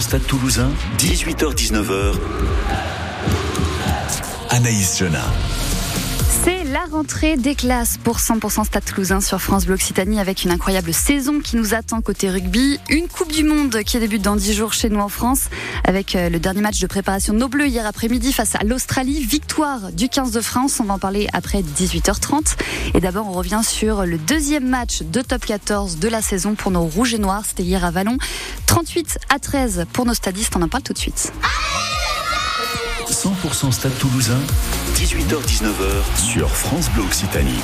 Stade Toulousain, 18h-19h. Anaïs Jonah. C'est la rentrée des classes pour 100% Stade Toulousain sur France Bleu Occitanie avec une incroyable saison qui nous attend côté rugby. Une Coupe du Monde qui débute dans 10 jours chez nous en France avec euh, le dernier match de préparation de nos Bleus hier après-midi face à l'Australie. Victoire du 15 de France. On va en parler après 18h30. Et d'abord, on revient sur le deuxième match de top 14 de la saison pour nos Rouges et Noirs. C'était hier à Vallon. 38 à 13 pour nos stadistes. On en parle tout de suite. 100% Stade Toulousain, 18h-19h sur France Bleu Occitanie.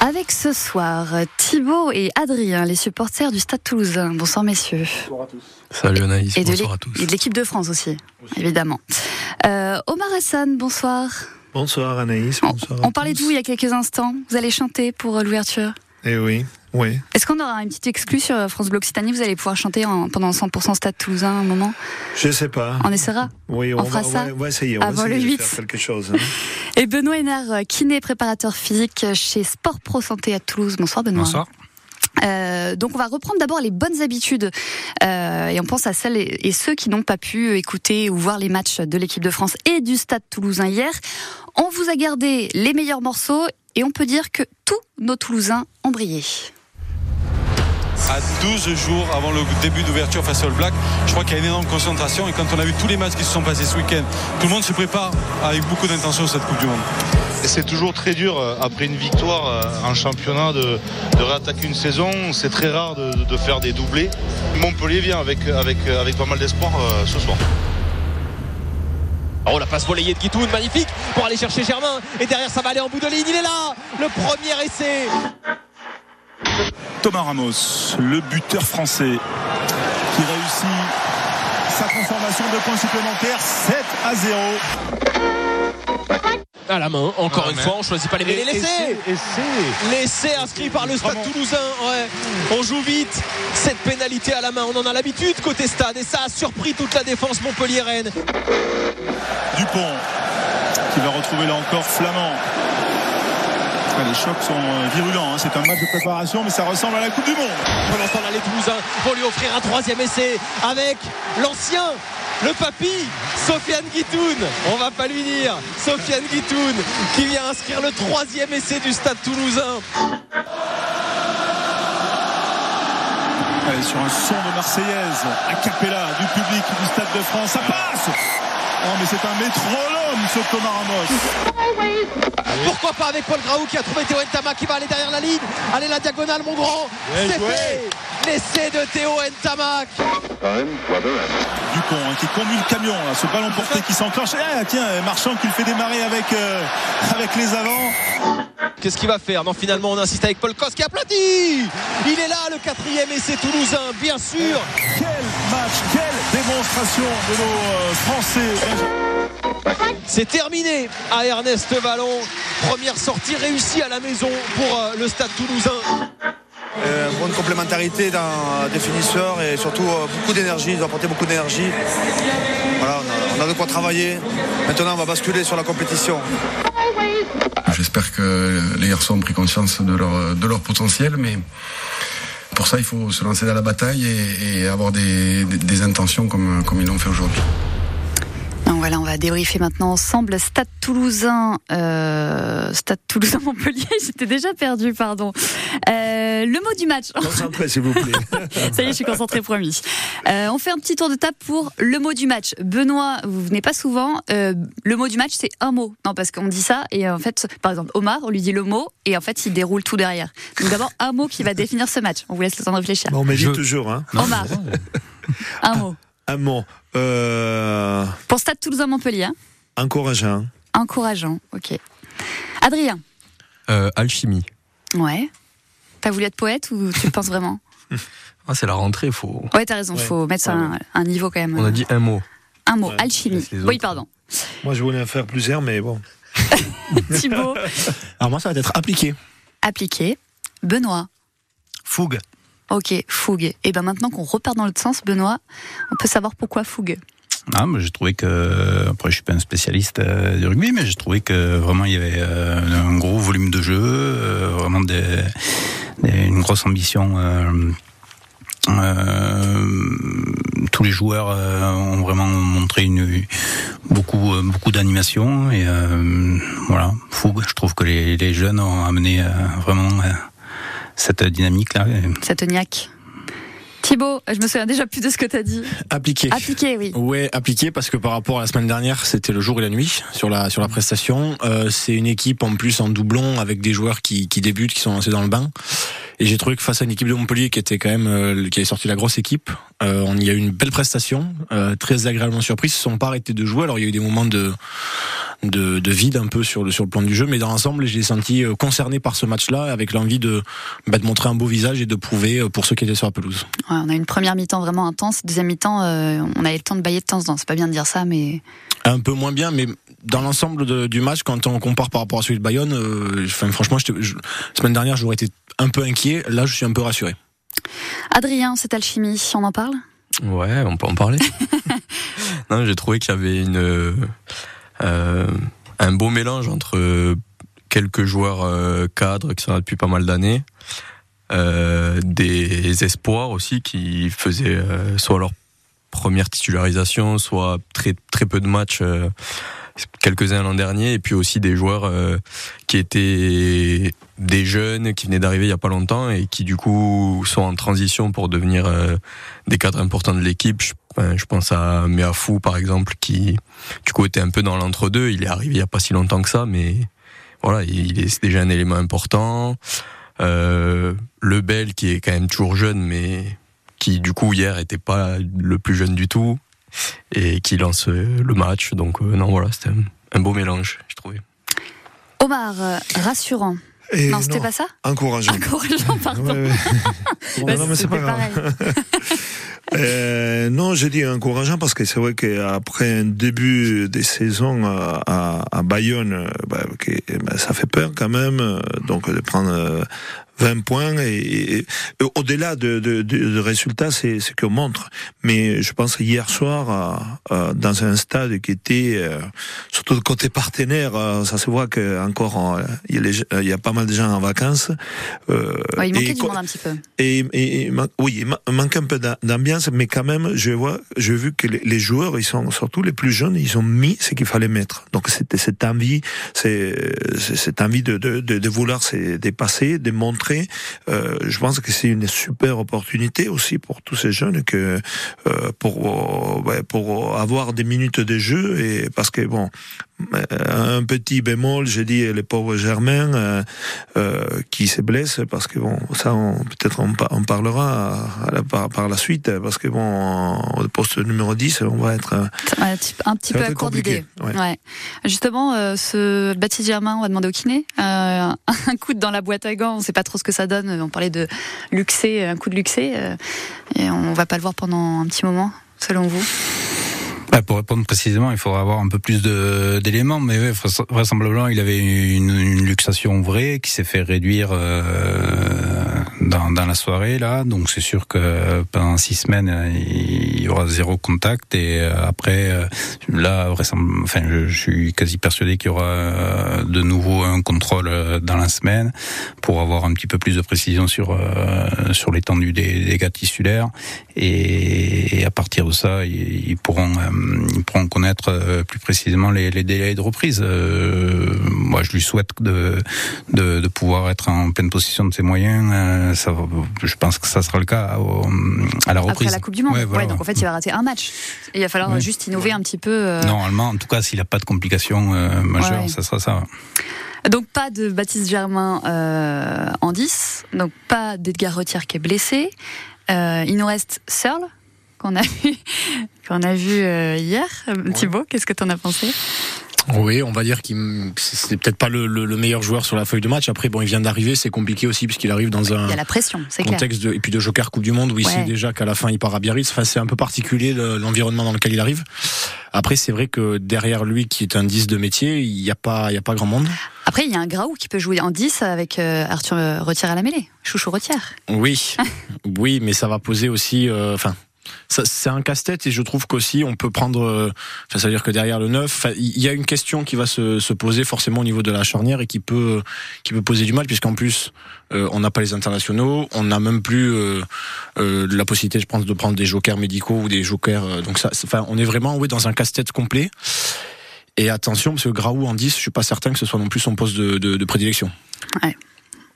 Avec ce soir Thibaut et Adrien, les supporters du Stade Toulousain. Bonsoir messieurs. Bonsoir à tous. Salut Anaïs, Et de bonsoir à tous. Et de l'équipe de France aussi, évidemment. Euh, Omar Hassan, bonsoir. Bonsoir Anaïs, On, bonsoir. on parlait de vous il y a quelques instants. Vous allez chanter pour euh, l'ouverture? Eh oui, oui. Est-ce qu'on aura une petite exclue sur France Bleu Occitanie? Vous allez pouvoir chanter en- pendant 100% Stade Toulousain un moment? Je sais pas. On essaiera? Oui, on on, fera va, ça? on va- on va essayer. On avant va le essayer 8. de faire quelque chose. hein. Et Benoît Hénard, kiné préparateur physique chez Sport Pro Santé à Toulouse. Bonsoir Benoît. Bonsoir. Euh, donc on va reprendre d'abord les bonnes habitudes euh, et on pense à celles et, et ceux qui n'ont pas pu écouter ou voir les matchs de l'équipe de France et du Stade Toulousain hier. On vous a gardé les meilleurs morceaux et on peut dire que tous nos Toulousains ont brillé. à 12 jours avant le début d'ouverture face au All Black. Je crois qu'il y a une énorme concentration et quand on a vu tous les matchs qui se sont passés ce week-end, tout le monde se prépare avec beaucoup d'intention cette Coupe du Monde. Et C'est toujours très dur euh, après une victoire euh, en championnat de, de réattaquer une saison. C'est très rare de, de faire des doublés. Montpellier vient avec, avec, avec pas mal d'espoir euh, ce soir. Oh la passe volleyée de Guitoun, magnifique pour aller chercher Germain. Et derrière ça va aller en bout de ligne, il est là le premier essai. Thomas Ramos, le buteur français, qui réussit sa transformation de points supplémentaires 7 à 0. À la main, encore Ah, une mais- fois, on choisit pas les mêlés, l'essai Essai L'essai inscrit par le Stade Vraiment. Toulousain, ouais. On joue vite, cette pénalité à la main, on en a l'habitude côté Stade et ça a surpris toute la défense Montpellier-Rennes. Dupont, qui va retrouver là encore Flamand. Ah, Les chocs sont euh, virulents, hein. c'est un match de préparation, mais ça ressemble à la Coupe du Monde. Pendant ce temps-là, les Toulousains vont lui offrir un troisième essai avec l'ancien, le papy, Sofiane Guitoun. On va pas lui dire. Sofiane Guitoun qui vient inscrire le troisième essai du Stade Toulousain. Allez, sur un son de Marseillaise, a cappella du public du Stade de France, ça passe Oh mais c'est un métronome ce Thomas Ramos. Pourquoi pas avec Paul Graou qui a trouvé Théo Entama qui va aller derrière la ligne. Allez la diagonale mon grand. C'est fait. L'essai de Théo Entamac. Dupont hein, qui conduit le camion, là, ce ballon porté qui s'enclenche. Ah, tiens, Marchand qui le fait démarrer avec, euh, avec les avants. Qu'est-ce qu'il va faire Non finalement on insiste avec Paul Kos qui aplatit. Il est là le quatrième essai toulousain bien sûr. Quel match, quelle démonstration de nos euh, Français. C'est terminé à Ernest Vallon. Première sortie réussie à la maison pour euh, le Stade Toulousain. Euh, bonne complémentarité dans des finisseurs et surtout euh, beaucoup d'énergie, ils ont apporté beaucoup d'énergie. Voilà, on a, on a de quoi travailler. Maintenant, on va basculer sur la compétition. J'espère que les garçons ont pris conscience de leur, potentiel, mais pour ça, il faut se lancer dans la bataille et, avoir des intentions comme, comme ils l'ont fait aujourd'hui. Voilà, on va débriefer maintenant ensemble. Stade Toulousain, euh, Stade Toulousain Montpellier. J'étais déjà perdu, pardon. Euh, le mot du match. Concentrez, s'il vous plaît. Ça y est, je suis concentrée, promis. Euh, on fait un petit tour de table pour le mot du match. Benoît, vous venez pas souvent. Euh, le mot du match, c'est un mot. Non, parce qu'on dit ça et en fait, par exemple, Omar, on lui dit le mot et en fait, il déroule tout derrière. Donc d'abord, un mot qui va définir ce match. On vous laisse le temps de réfléchir. Bon, on médite Je- toujours. Hein. Omar, un mot. Un mot. Euh, Pour Stade Toulousain Montpellier, hein. encourageant. encourageant. Ok. Adrien. Euh, alchimie. Ouais. T'as voulu être poète ou tu le penses vraiment Ah, c'est la rentrée, faut. Ouais, t'as raison, Ouais. faut mettre Ouais, un, un niveau quand même. On a dit un mot. Un mot, Ouais. alchimie. Oui, pardon. Moi, je voulais en faire plusieurs, mais bon. Thibaut, Alors moi, ça va être appliqué. appliqué. Benoît. Fougue. Ok, fougue. Et ben maintenant qu'on repart dans l'autre sens, Benoît, on peut savoir pourquoi fougue? Ah, mais j'ai trouvé que, après je suis pas un spécialiste euh, du rugby, mais j'ai trouvé que vraiment il y avait euh, un gros volume de jeu, euh, vraiment une grosse ambition euh, tous les joueurs ont vraiment montré beaucoup beaucoup d'animation et voilà fougue je trouve que les, jeunes ont amené vraiment cette dynamique là Cette niaque. Thibaut, je me souviens déjà plus de ce que tu as dit. Appliqué. Appliqué, oui. Ouais, appliqué parce que par rapport à la semaine dernière, c'était le jour et la nuit sur la sur la prestation. Euh, c'est une équipe en plus en doublon avec des joueurs qui, qui débutent, qui sont lancés dans le bain. Et j'ai trouvé que face à une équipe de Montpellier qui était quand même euh, qui avait sorti la grosse équipe, euh, on y a eu une belle prestation, euh, très agréablement surprise. Ils se sont pas arrêtés de jouer. Alors il y a eu des moments de de, de vide un peu sur le sur le plan du jeu, mais dans l'ensemble, j'ai senti euh, concerné par ce match-là, avec l'envie de bah, de montrer un beau visage et de prouver euh, pour ceux qui étaient sur la pelouse. Ouais, on a une première mi-temps vraiment intense, deuxième mi-temps, euh, on a eu le temps de bailler de temps en temps. C'est pas bien de dire ça, mais Un peu moins bien, mais dans l'ensemble du match, quand on compare par rapport à celui de Bayonne, euh, enfin, franchement, je, la semaine dernière, j'aurais été un peu inquiet. Là, je suis un peu rassuré. Adrien, cette alchimie, on en parle? Ouais, on peut en parler. non, j'ai trouvé qu'il y avait une euh, un beau mélange entre quelques joueurs euh, cadres qui sont là depuis pas mal d'années, euh, des espoirs aussi qui faisaient euh, soit leur première titularisation, soit très très peu de matchs. euh, quelques-uns l'an dernier et puis aussi des joueurs euh, qui étaient des jeunes qui venaient d'arriver il y a pas longtemps et qui du coup sont en transition pour devenir euh, des cadres importants de l'équipe. Je, enfin, je pense à Meafou par exemple qui du coup était un peu dans l'entre-deux. Il est arrivé il y a pas si longtemps que ça, mais voilà, il est déjà un élément important. Euh, Lebel qui est quand même toujours jeune, mais qui du coup hier était pas le plus jeune du tout et qui lance euh, le match. Donc euh, non voilà, c'était un, un beau mélange, je trouvais. Omar, euh, rassurant. Et non, c'était pas ça Encourageant. Encourageant, pardon. Ouais, ouais. Bah, non, mais c'est pas grave. Euh, non, je dis encourageant parce que c'est vrai qu'après un début des saisons à, à, à Bayonne, bah, bah, ça fait peur quand même. Donc de prendre euh, 20 points et, et- et au-delà de, de, de, de résultats, c'est ce qu'on montre. Mais je pense hier soir, euh, euh, dans un stade qui était euh, surtout de côté partenaire, euh, ça se voit que encore euh, il y, il y a pas mal de gens en vacances. Euh, Ouais, il manquait et du monde un petit peu. et, et- et man- oui, il ma- manque un peu d'am- d'ambiance, mais quand même, je vois, j'ai vu que les, les joueurs, ils sont surtout les plus jeunes, ils ont mis ce qu'il fallait mettre. Donc c'était cette envie, c'est c'est cette envie de, de, de, de vouloir se dépasser, de montrer. Euh, je pense que c'est une super opportunité aussi pour tous ces jeunes que euh, pour euh, pour avoir des minutes de jeu et parce que bon. Euh, Un petit bémol, j'ai dit les pauvres Germain euh, euh, qui se blesse parce que bon ça on- peut-être on, pa- on parlera à la- par, par la suite parce que bon au poste numéro 10 on va être Un petit, un petit Ça peu à court compliqué, d'idées. ouais. Ouais. Justement, euh, ce Baptiste Germain, on va demander au kiné. Un coup dans la boîte à gants, on sait pas trop ce que ça donne. On parlait de luxé, un coup de luxé, et on va pas le voir pendant un petit moment, selon vous? Pour répondre précisément, il faudra avoir un peu plus d'éléments, mais vraisemblablement, il avait une, une luxation vraie qui s'est fait réduire euh, dans, dans la soirée là, donc c'est sûr que pendant six semaines, il y aura zéro contact et euh, après, euh, là, enfin, je, suis quasi persuadé qu'il y aura euh, de nouveau un contrôle dans la semaine pour avoir un petit peu plus de précision sur euh, sur l'étendue des dégâts tissulaires et, à partir de ça, ils, pourront euh, ils pourront connaître euh, plus précisément les, les délais de reprise. Euh, moi, je lui souhaite de, de de pouvoir être en pleine possession de ses moyens. Euh, ça, je pense que ça sera le cas au- à la reprise. Après la Coupe du Monde. Ouais, voilà, Ouais, donc en fait, il va rater un match. Et il va falloir Ouais. juste innover un petit peu. euh, Normalement, en tout cas, s'il n'a pas de complications majeures, ça sera ça. Donc pas de Baptiste Germain euh, en 10, donc pas d'Edgar Retière qui est blessé. Euh, il nous reste Searle qu'on a vu, qu'on a vu euh, hier. Thibaut, qu'est-ce que t'en as pensé? Oui, on va dire qu'il c'est peut-être pas le, le- le meilleur joueur sur la feuille de match. Après, bon, il vient d'arriver, c'est compliqué aussi puisqu'il arrive dans un Il y a la pression, c'est clair. contexte de, et puis de Joker Coupe du Monde où il sait déjà qu'à la fin il part à Biarritz. Enfin, c'est un peu particulier le- l'environnement dans lequel il arrive. Après, c'est vrai que derrière lui, qui est un 10 de métier, il n'y a pas, il y a pas grand monde. Après, il y a un Graou qui peut jouer en 10 avec euh, Arthur Retière à la mêlée. Chouchou Retière. Oui, oui, mais ça va poser aussi. euh, Enfin, c'est un casse-tête et je trouve qu'aussi on peut prendre, euh, enfin, ça veut dire que derrière le 9, il y a une question qui va se, se, poser forcément au niveau de la charnière et qui peut, qui peut poser du mal puisqu'en plus euh, on n'a pas les internationaux, on n'a même plus euh, euh, la possibilité, je pense, de prendre des jokers médicaux ou des jokers. donc ça, enfin, on est vraiment oui dans un casse-tête complet. Et attention, parce que Graou en 10, je suis pas certain que ce soit non plus son poste de, de, de prédilection. Ouais.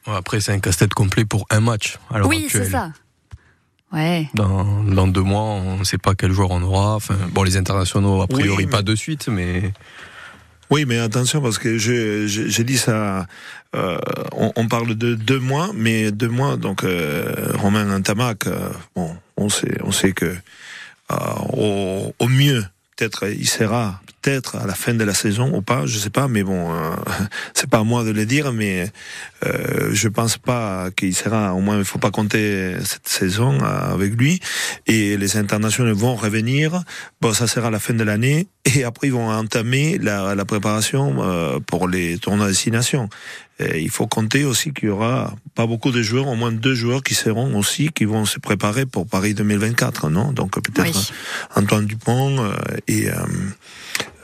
Après, c'est un casse-tête complet pour un match. oui, c'est ça. Ouais. Dans, dans deux mois, on ne sait pas quel joueur on aura. Enfin, bon, les internationaux, a priori, pas de suite, mais. Oui, mais attention parce que j'ai dit ça. Euh, on, on, parle de deux mois, mais deux mois. Donc euh, Romain Antamac, euh, bon, on sait, on sait que euh, au, au, mieux, peut-être il sera peut-être à la fin de la saison ou pas, je sais pas, mais bon, euh, c'est pas à moi de le dire, mais euh, je pense pas qu'il sera, au moins il faut pas compter cette saison euh, avec lui, et les internationaux vont revenir, bon ça sera à la fin de l'année, et après ils vont entamer la, la préparation euh, pour les tournois de destination. Et il faut compter aussi qu'il y aura pas beaucoup de joueurs, au moins deux joueurs qui seront aussi, qui vont se préparer pour Paris 2024, non? Donc peut-être Antoine Dupont et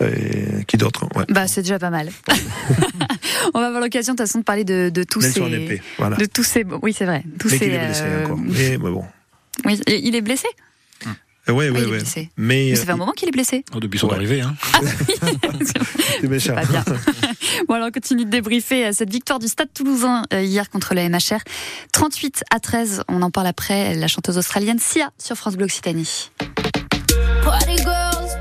et qui d'autre ouais. Bah c'est déjà pas mal. On va avoir l'occasion de toute façon de parler de, de tous ces, Épée, voilà. de tous ces, oui c'est vrai, tous mais ces. il est blessé euh, encore. Mais, mais bon. Oui, il est blessé. Euh, Ah, est ouais. blessé. Mais Ça fait un moment qu'il est blessé. Oh, depuis son Ouais. arrivée, hein. c'est méchant. Pas bien. bon alors on continue de débriefer euh, cette victoire du Stade Toulousain euh, hier contre le MHR. 38 à 13, on en parle après, la chanteuse australienne Sia sur France Bleu Occitanie.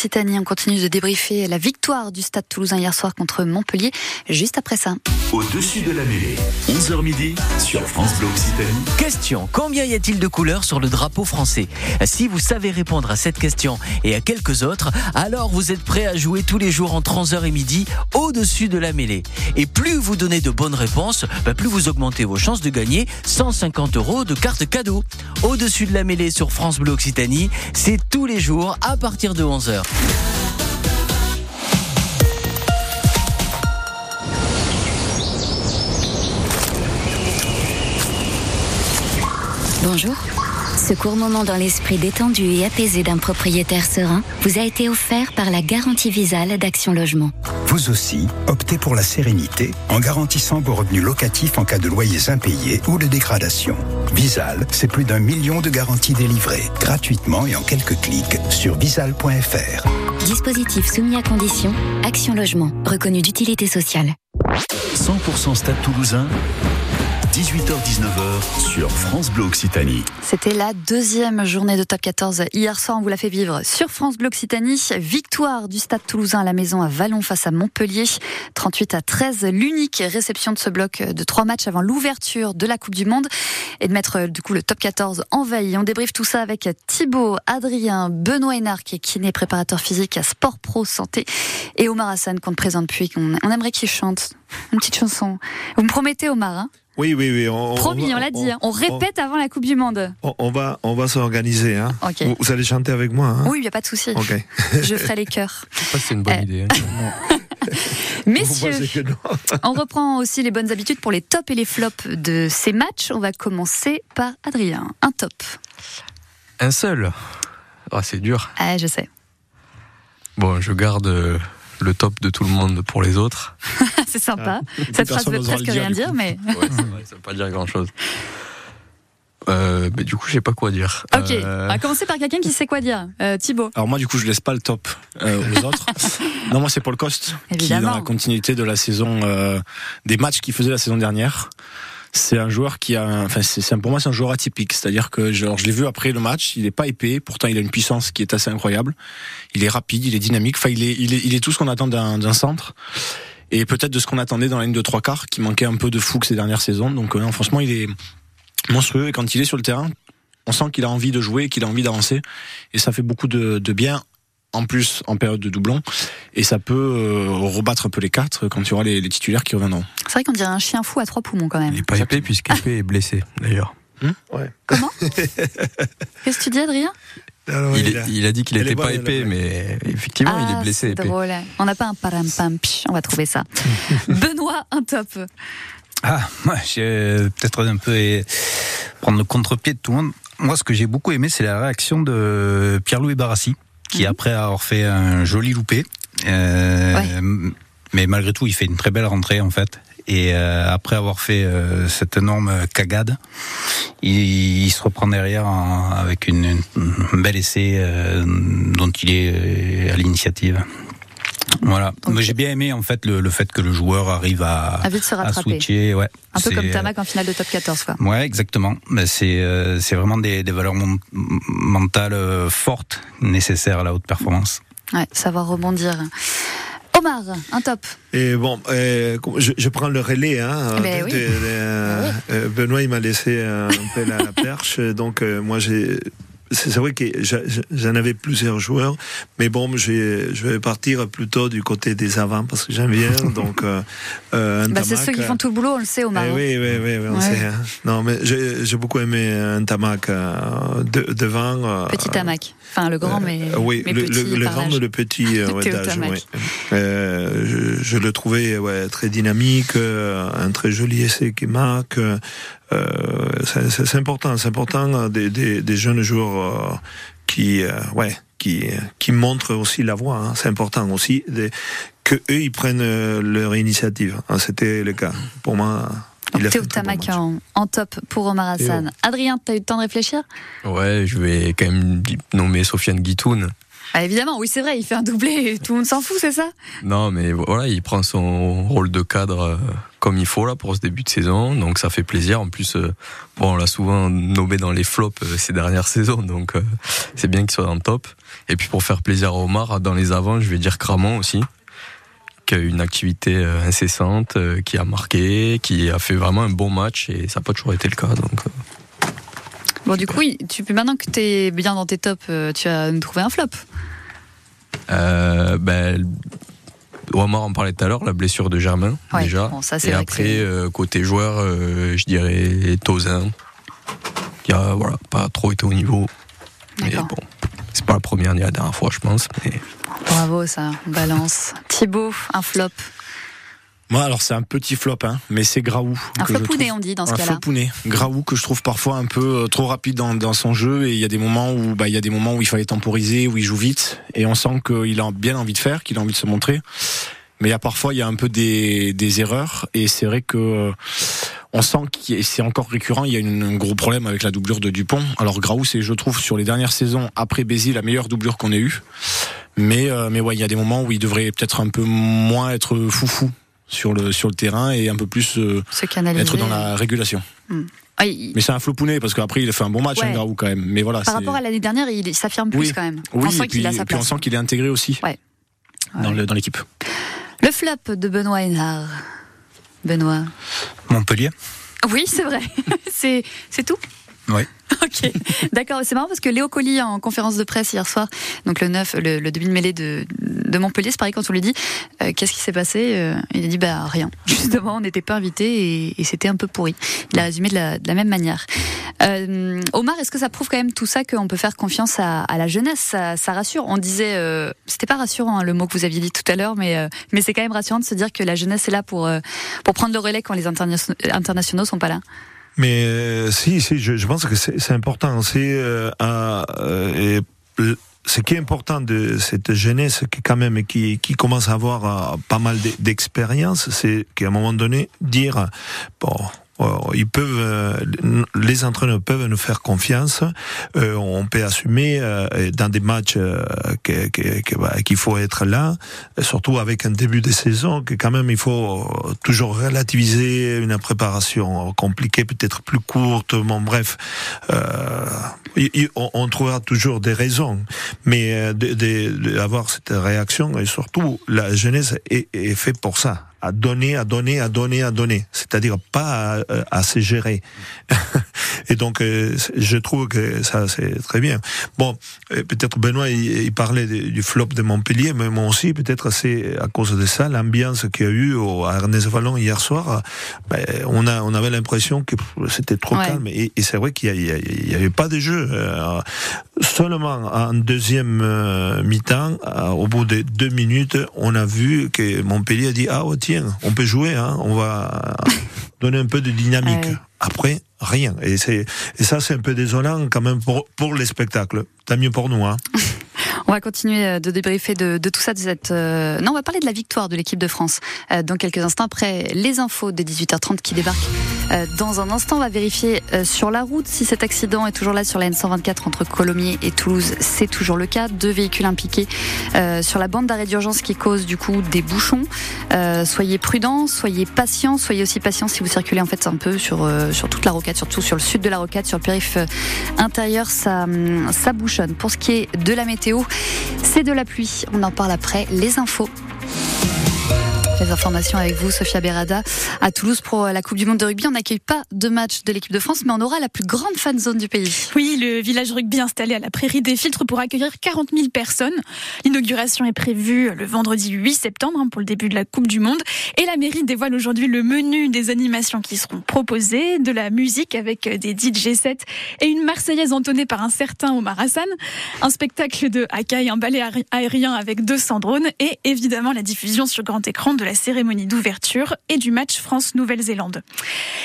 Occitanie. On continue de débriefer la victoire du Stade Toulousain hier soir contre Montpellier. Juste après ça. Au-dessus de la mêlée, 11h midi sur France Bleu Occitanie. Question, combien y a-t-il de couleurs sur le drapeau français? Si vous savez répondre à cette question et à quelques autres, alors vous êtes prêt à jouer tous les jours entre 11h et midi au-dessus de la mêlée. Et plus vous donnez de bonnes réponses, bah, plus vous augmentez vos chances de gagner 150 euros de cartes cadeaux. Au-dessus de la mêlée sur France Bleu Occitanie, c'est tous les jours à partir de 11h. Bonjour. Ce court moment dans l'esprit détendu et apaisé d'un propriétaire serein vous a été offert par la garantie Visale d'Action Logement. Vous aussi, optez pour la sérénité en garantissant vos revenus locatifs en cas de loyers impayés ou de dégradation. Visal, c'est plus d'un million de garanties délivrées gratuitement et en quelques clics sur visal.fr. Dispositif soumis à condition, Action Logement, reconnu d'utilité sociale. 100% Stade Toulousain, 18h-19h sur France Bleu Occitanie. C'était la deuxième journée de top 14. Hier soir, on vous l'a fait vivre sur France Bleu Occitanie. Victoire du Stade Toulousain à la maison à Vallon face à Montpellier. 38 à 13. L'unique réception de ce bloc de trois matchs avant l'ouverture de la Coupe du Monde et de mettre du coup le top 14 en veille. On débriefe tout ça avec Thibaut, Adrien, Benoît Hénard qui est kiné préparateur physique à Sport Pro Santé et Omar Hassan qu'on ne présente plus. On aimerait qu'il chante une petite chanson. Vous me promettez Omar hein? Oui, oui, oui. On, Promis, on l'a dit. hein. On répète avant la Coupe du Monde. On, on va, on va s'organiser. Hein. Vous, vous allez chanter avec moi. Hein. Oui, il n'y a pas de souci. Ok. Je ferai les chœurs. Je sais pas si c'est une bonne Eh. idée. hein. Messieurs, on reprend aussi les bonnes habitudes pour les tops et les flops de ces matchs. On va commencer par Adrien. Un top. Un seul. Ah, c'est dur. Ah, je sais. Bon, je garde euh, le top de tout le monde pour les autres. C'est sympa. Ah. Cette phrase veut presque dire, rien dire, mais. Ouais, c'est vrai, ça veut pas dire grand chose. Euh, mais du coup, je sais pas quoi dire. Ok. Euh, On va commencer par quelqu'un qui sait quoi dire. Euh, Thibaut. Alors moi du coup je laisse pas le top euh, aux autres. non moi c'est Paul Coste qui est Évidemment. dans la continuité de la saison euh, des matchs qu'il faisait la saison dernière. C'est un joueur qui a, enfin c'est pour moi c'est un joueur atypique, c'est-à-dire que genre, je l'ai vu après le match, il est pas épais, pourtant il a une puissance qui est assez incroyable. Il est rapide, il est dynamique, enfin il est il est, il est tout ce qu'on attend d'un d'un centre. Et peut-être de ce qu'on attendait dans la ligne de trois quarts, qui manquait un peu de fougue ces dernières saisons. Donc euh, non, franchement, il est monstrueux. Et quand il est sur le terrain, on sent qu'il a envie de jouer, qu'il a envie d'avancer. Et ça fait beaucoup de, de bien, en plus, en période de doublon. Et ça peut euh, rebattre un peu les quatre quand tu auras les, les titulaires qui reviendront. C'est vrai qu'on dirait un chien fou à trois poumons quand même. Il est pas épais puisqu'épais est blessé d'ailleurs. Ouais. Qu'est-ce que tu dis, Adrien Alors, il, il est- a- il a dit qu'il elle est était bonne, pas est épais, mais effectivement, il Ah, est blessé c'est épais. drôle. On n'a pas un param pam. psh, On va trouver ça. Benoît, un top. Ah, moi, j'ai peut-être un peu eh, prendre le contre-pied de tout le monde. Moi, ce que j'ai beaucoup aimé, c'est la réaction de Pierre-Louis Barassi, qui après avoir fait un joli loupé, euh, mais malgré tout, il fait une très belle rentrée en fait. Et euh, après avoir fait euh, cette énorme cagade, il, il se reprend derrière en- avec une, une- un bel essai euh, dont il est euh, à l'initiative. Voilà. Mais j'ai bien aimé en fait le, le fait que le joueur arrive à, À vite se à rattraper. switcher. Ouais. Un peu comme euh, Tamac en finale de top 14, quoi. Ouais, exactement. Mais c'est euh, c'est vraiment des, des valeurs mon- mentales euh, fortes nécessaires à la haute performance. Ouais, savoir rebondir. Omar, un top. Et bon, euh, je, je prends le relais. Hein, Eh ben de- oui. de- de- euh, Benoît, il m'a laissé un peu la, la perche. Donc, euh, moi, j'ai. C'est c'est vrai que j'en avais plusieurs joueurs, mais bon, je vais partir plutôt du côté des avants parce que j'aime bien. Donc, euh, euh, Bah, c'est ceux qui font tout le boulot, on le sait, Omar. eh hein. oui, oui, oui, oui, on Ouais. sait. hein. Non, mais j'ai j'ai beaucoup aimé un Tamac euh, de- devant. euh, Petit Tamac. Enfin, le grand, mais. euh, oui, mais le, petit le, le grand, mais le petit euh, ouais, d'âge, ouais. Euh, je, je le trouvais ouais, très dynamique, euh, un très joli essai qui marque. Euh, c'est important, c'est important euh, des, des, des jeunes joueurs euh, qui, euh, ouais, qui, qui montrent aussi la voie. hein. C'est important aussi de, que eux ils prennent leur initiative. hein. C'était le cas pour moi. Théo Tamac en, en top pour Omar Hassan. Adrien, t'as eu le temps de réfléchir? Ouais, je vais quand même nommer Sofiane Guitoun. ah, Évidemment, oui, c'est vrai, il fait un doublé et tout le monde s'en fout, c'est ça? Non, mais voilà, il prend son rôle de cadre euh, comme il faut là pour ce début de saison, donc ça fait plaisir. En plus, euh, bon, on l'a souvent nommé dans les flops euh, ces dernières saisons, donc euh, c'est bien qu'il soit dans le top. Et puis pour faire plaisir à Omar, dans les avants, je vais dire Cramon aussi, qui a eu une activité incessante, qui a marqué, qui a fait vraiment un bon match et ça n'a pas toujours été le cas. Donc Bon, du coup, oui, tu peux maintenant que tu es bien dans tes tops, tu as trouvé un flop. Ben, Omar en parlait tout à l'heure, la blessure de Germain Ouais, déjà. bon, ça, Et après, euh, côté joueur, euh, je dirais Tozin, qui a voilà, pas trop été au niveau. Mais bon, c'est pas la première ni la dernière fois, je pense. Mais Bravo, ça, balance. Thibaut, un flop. Moi, alors c'est un petit flop, hein, mais c'est Graou. Un trouve- on dit, dans ce un cas-là. flopounet. Graou que je trouve parfois un peu euh, trop rapide dans, dans son jeu et il y a des moments où bah il y a des moments où il fallait temporiser, où il joue vite et on sent qu'il a bien envie de faire, qu'il a envie de se montrer. Mais il y a parfois il y a un peu des, des erreurs et c'est vrai que euh, on sent que c'est encore récurrent. Il y a une- un gros problème avec la doublure de Dupont. Alors Graou, c'est je trouve sur les dernières saisons après Bézi la meilleure doublure qu'on ait eue. Mais euh, mais ouais, il y a des moments où il devrait peut-être un peu moins être foufou sur le sur le terrain et un peu plus euh, être dans la régulation. Hmm. Ah, il- Mais c'est un flopounet parce qu'après il a fait un bon match, Ouais. hein, Graou quand même. Mais voilà. Par rapport à l'année dernière, il, s'affirme plus Oui. quand même. oui, on sent et puis, qu'il a sa et puis on place. sent qu'il est intégré aussi Ouais. dans le- dans l'équipe. Le flop de Benoît Hénard. Benoît. Montpellier Oui, c'est vrai. c'est c'est tout? Oui. Ok, d'accord. C'est marrant parce que Léo Colli, en conférence de presse hier soir, donc le 9, le, le demi de mêlée de, de Montpellier, c'est pareil quand on lui dit euh, qu'est-ce qui s'est passé Euh, Il a dit bah rien. Justement, on n'était pas invité et, c'était un peu pourri. Il a résumé de la, même manière. Euh, Omar, est-ce que ça prouve quand même tout ça qu'on peut faire confiance à, la jeunesse? Ça, rassure. On disait, c'était pas rassurant hein, le mot que vous aviez dit tout à l'heure, mais mais c'est quand même rassurant de se dire que la jeunesse est là pour pour prendre le relais quand les interna- internationaux sont pas là. Mais euh, si, si, je, je pense que c'est important. C'est euh, euh, ce qui est important de cette jeunesse qui quand même qui, qui commence à avoir euh, pas mal d'e- d'expérience, c'est qu'à un moment donné dire bon. Euh, Ils peuvent, euh, les entraîneurs peuvent nous faire confiance. Euh, on peut assumer dans des matchs bah, qu'il faut être là, surtout avec un début de saison que quand même il faut toujours relativiser une préparation compliquée, peut-être plus courte. Bon, bref, on, trouvera toujours des raisons, mais d'avoir cette réaction et surtout la jeunesse est, est fait pour ça à donner, à donner, à donner, à donner. C'est-à-dire pas à, à se gérer. Et donc, euh, je trouve que ça, c'est très bien. Bon, euh, peut-être Benoît, il, il parlait du flop de Montpellier, mais moi aussi, peut-être c'est à cause de ça, l'ambiance qu'il y a eu au, à Ernest Vallon hier soir, euh, ben, on, a, on avait l'impression que c'était trop Ouais. calme. Et, et c'est vrai qu'il n'y avait pas de jeu. Euh, seulement en deuxième euh, mi-temps, euh, au bout de deux minutes, on a vu que Montpellier a dit, ah ouais, on peut jouer, hein, on va donner un peu de dynamique. Ouais. Après, rien. Et, et ça, c'est un peu désolant quand même pour, pour les spectacles. Tant mieux pour nous. Hein. On va continuer euh, de débriefer de, tout ça. De cette, euh, Non, on va parler de la victoire de l'équipe de France euh, dans quelques instants après les infos des 18h30 qui débarquent. Dans un instant, on va vérifier sur la route si cet accident est toujours là sur la N124 entre Colomiers et Toulouse. C'est toujours le cas. Deux véhicules impliqués sur la bande d'arrêt d'urgence qui cause du coup des bouchons. Soyez prudents, soyez patients, soyez aussi patients si vous circulez en fait un peu sur toute la rocade, surtout sur le sud de la rocade, sur le périph intérieur, ça hum, ça bouchonne. Pour ce qui est de la météo, c'est de la pluie. On en parle après les infos. Les informations avec vous, Sophia Berada, à Toulouse pour la Coupe du Monde de rugby. On n'accueille pas de match de l'équipe de France, mais on aura la plus grande fan zone du pays. Oui, le village rugby installé à la prairie des filtres pour accueillir 40 000 personnes. L'inauguration est prévue le vendredi 8 septembre hein, pour le début de la Coupe du Monde. Et la mairie dévoile aujourd'hui le menu des animations qui seront proposées, de la musique avec des DJ sets et une Marseillaise entonnée par un certain Omar Hassan, un spectacle de hakaï, un ballet aé- aérien avec 200 drones et évidemment la diffusion sur grand écran de la cérémonie d'ouverture et du match France-Nouvelle-Zélande.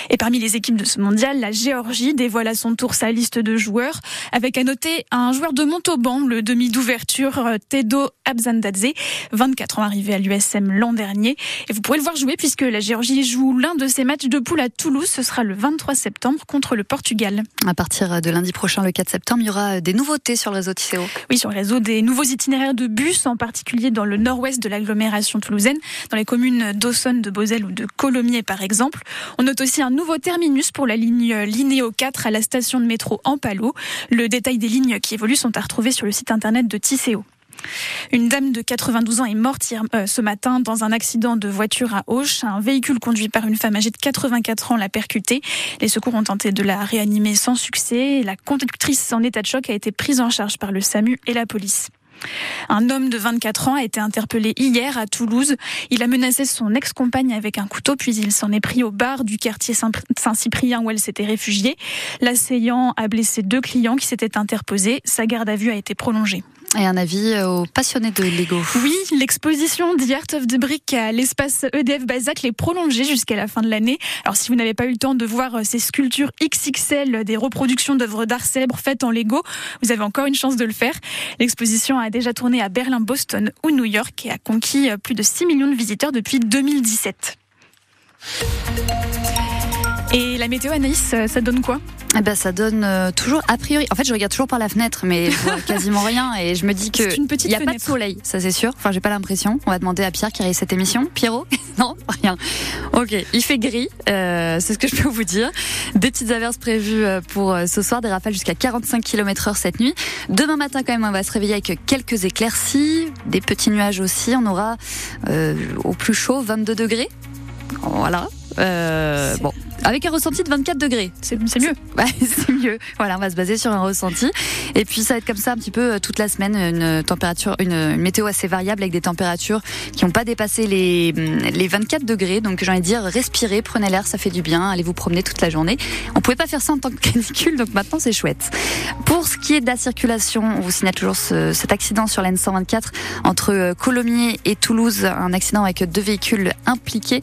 Et parmi les équipes de ce mondial, la Géorgie dévoile à son tour sa liste de joueurs, avec à noter un joueur de Montauban, le demi d'ouverture euh, Tedo Abzandadze, 24 ans arrivé à l'USM l'an dernier. Et vous pourrez le voir jouer puisque la Géorgie joue l'un de ses matchs de poule à Toulouse. Ce sera le 23 septembre contre le Portugal. À partir de lundi prochain, le 4 septembre, il y aura des nouveautés sur le réseau Tisséo. Oui, sur le réseau des nouveaux itinéraires de bus, en particulier dans le nord-ouest de l'agglomération toulousaine, dans les communes d'Aussonne, de Beauzelle ou de Colomiers par exemple. On note aussi un nouveau terminus pour la ligne Linéo 4 à la station de métro Ampalo. Le détail des lignes qui évoluent sont à retrouver sur le site internet de Tisséo. Une dame de 92 ans est morte euh, ce matin dans un accident de voiture à Auch. Un véhicule conduit par une femme âgée de 84 ans l'a percutée. Les secours ont tenté de la réanimer sans succès. La conductrice en état de choc a été prise en charge par le SAMU et la police. Un homme de 24 ans a été interpellé hier à Toulouse. Il a menacé son ex-compagne avec un couteau, puis il s'en est pris au bar du quartier Saint- Saint-Cyprien où elle s'était réfugiée. L'assaillant a blessé deux clients qui s'étaient interposés. Sa garde à vue a été prolongée. Et un avis euh, aux passionnés de Lego. Oui, l'exposition The Art of the Brick à l'espace EDF Balzac est prolongée jusqu'à la fin de l'année. Alors si vous n'avez pas eu le temps de voir euh, ces sculptures XXL, des reproductions d'œuvres d'art célèbres faites en Lego, vous avez encore une chance de le faire. L'exposition a déjà tourné à Berlin, Boston ou New York et a conquis euh, plus de 6 millions de visiteurs depuis 2017. Et la météo Anaïs, euh, ça donne quoi? Eh ben, ça donne euh, toujours, a priori, en fait, je regarde toujours par la fenêtre, mais je vois quasiment rien et je me dis que il y a pas de soleil, ça c'est sûr. Enfin, j'ai pas l'impression. On va demander à Pierre qui réalise cette émission. Pierrot? Non, rien. Ok, il fait gris, euh, c'est ce que je peux vous dire. Des petites averses prévues pour ce soir, des rafales jusqu'à 45 km heure cette nuit. Demain matin, quand même, on va se réveiller avec quelques éclaircies, des petits nuages aussi. On aura euh, au plus chaud 22 degrés. Voilà. Bon, avec un ressenti de 24 degrés. C'est mieux. Ouais, c'est mieux. Voilà, on va se baser sur un ressenti. Et puis ça va être comme ça un petit peu euh, toute la semaine, une température, une, une météo assez variable avec des températures qui n'ont pas dépassé les, hum, les 24 degrés. Donc j'ai envie de dire, respirez, prenez l'air, ça fait du bien. Allez vous promener toute la journée. On pouvait pas faire ça en tant que canicule, donc maintenant c'est chouette. Pour ce qui est de la circulation, on vous signale toujours ce- cet accident sur l'N 124 entre euh, Colomiers et Toulouse, un accident avec deux véhicules impliqués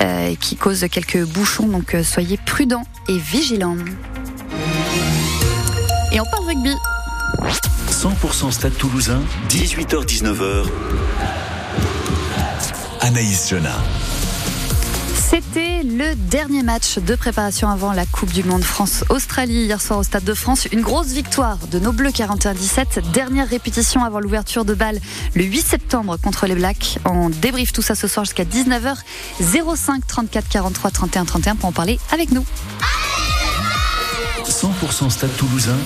euh, qui cause quelques bouchons. Donc soyez prudents et vigilants. Et on parle rugby. 100% Stade Toulousain, 18h-19h. Anaïs Jonah. C'était le dernier match de préparation avant la Coupe du Monde France-Australie hier soir au Stade de France. Une grosse victoire de nos Bleus 41-17. Dernière répétition avant l'ouverture de balle le 8 septembre contre les Blacks. On débriefe tout ça ce soir jusqu'à 19h. 05 34 43 31 31 pour en parler avec nous. 100% Stade Toulousain,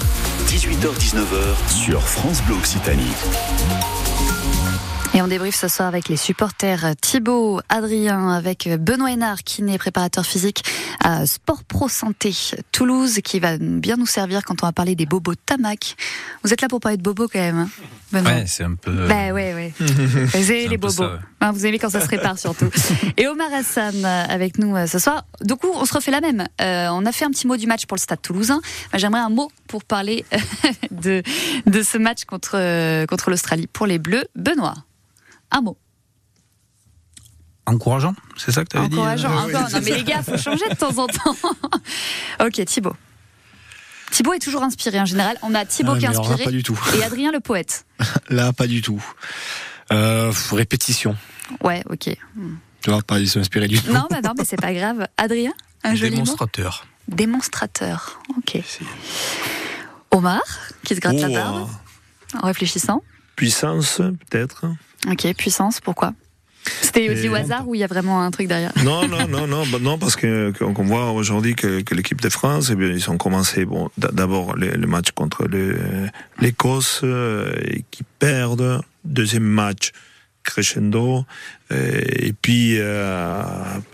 18h-19h sur France Bleu Occitanie. Et on débriefe ce soir avec les supporters Thibaut, Adrien, avec Benoît Hénard, kiné préparateur physique à Sport Pro Santé Toulouse, qui va bien nous servir quand on va parler des bobos Tamac. Vous êtes là pour parler de bobos quand même, hein, Benoît Ouais, c'est un peu. Bah ouais, ouais. Vous aimez les bobos. ça, ouais. Hein, vous aimez quand ça se répare surtout. Et Omar Hassan euh, avec nous euh, ce soir. Du coup, on se refait la même. Euh, on a fait un petit mot du match pour le Stade Toulousain. J'aimerais un mot pour parler de de ce match contre contre l'Australie pour les Bleus. Benoît, un mot. Encourageant, c'est ça que tu avais dit Encourageant. euh, Encore. Non mais les gars, faut changer de temps en temps. ok, Thibaut. Thibaut est toujours inspiré en général. On a Thibaut Ah, qui est alors là, inspiré pas du tout. et Adrien le poète. Là, pas du tout. Euh, répétition. Ouais, ok. Tu vois, pas s'inspirer du tout. Non, bah non, mais c'est pas grave. Adrien, un joli mot. Démonstrateur. Démonstrateur. Ok. Omar, qui se gratte la Oh, barbe en réfléchissant. Puissance, peut-être. Ok, puissance, pourquoi? C'était au hasard ou il y a vraiment un truc derrière? Non, non, non, non, bah non, parce que qu'on voit aujourd'hui que, que l'équipe de France, eh bien, ils ont commencé bon, d'abord le, le match contre l'Écosse, euh, et qui perdent. Deuxième match crescendo, euh, et puis euh,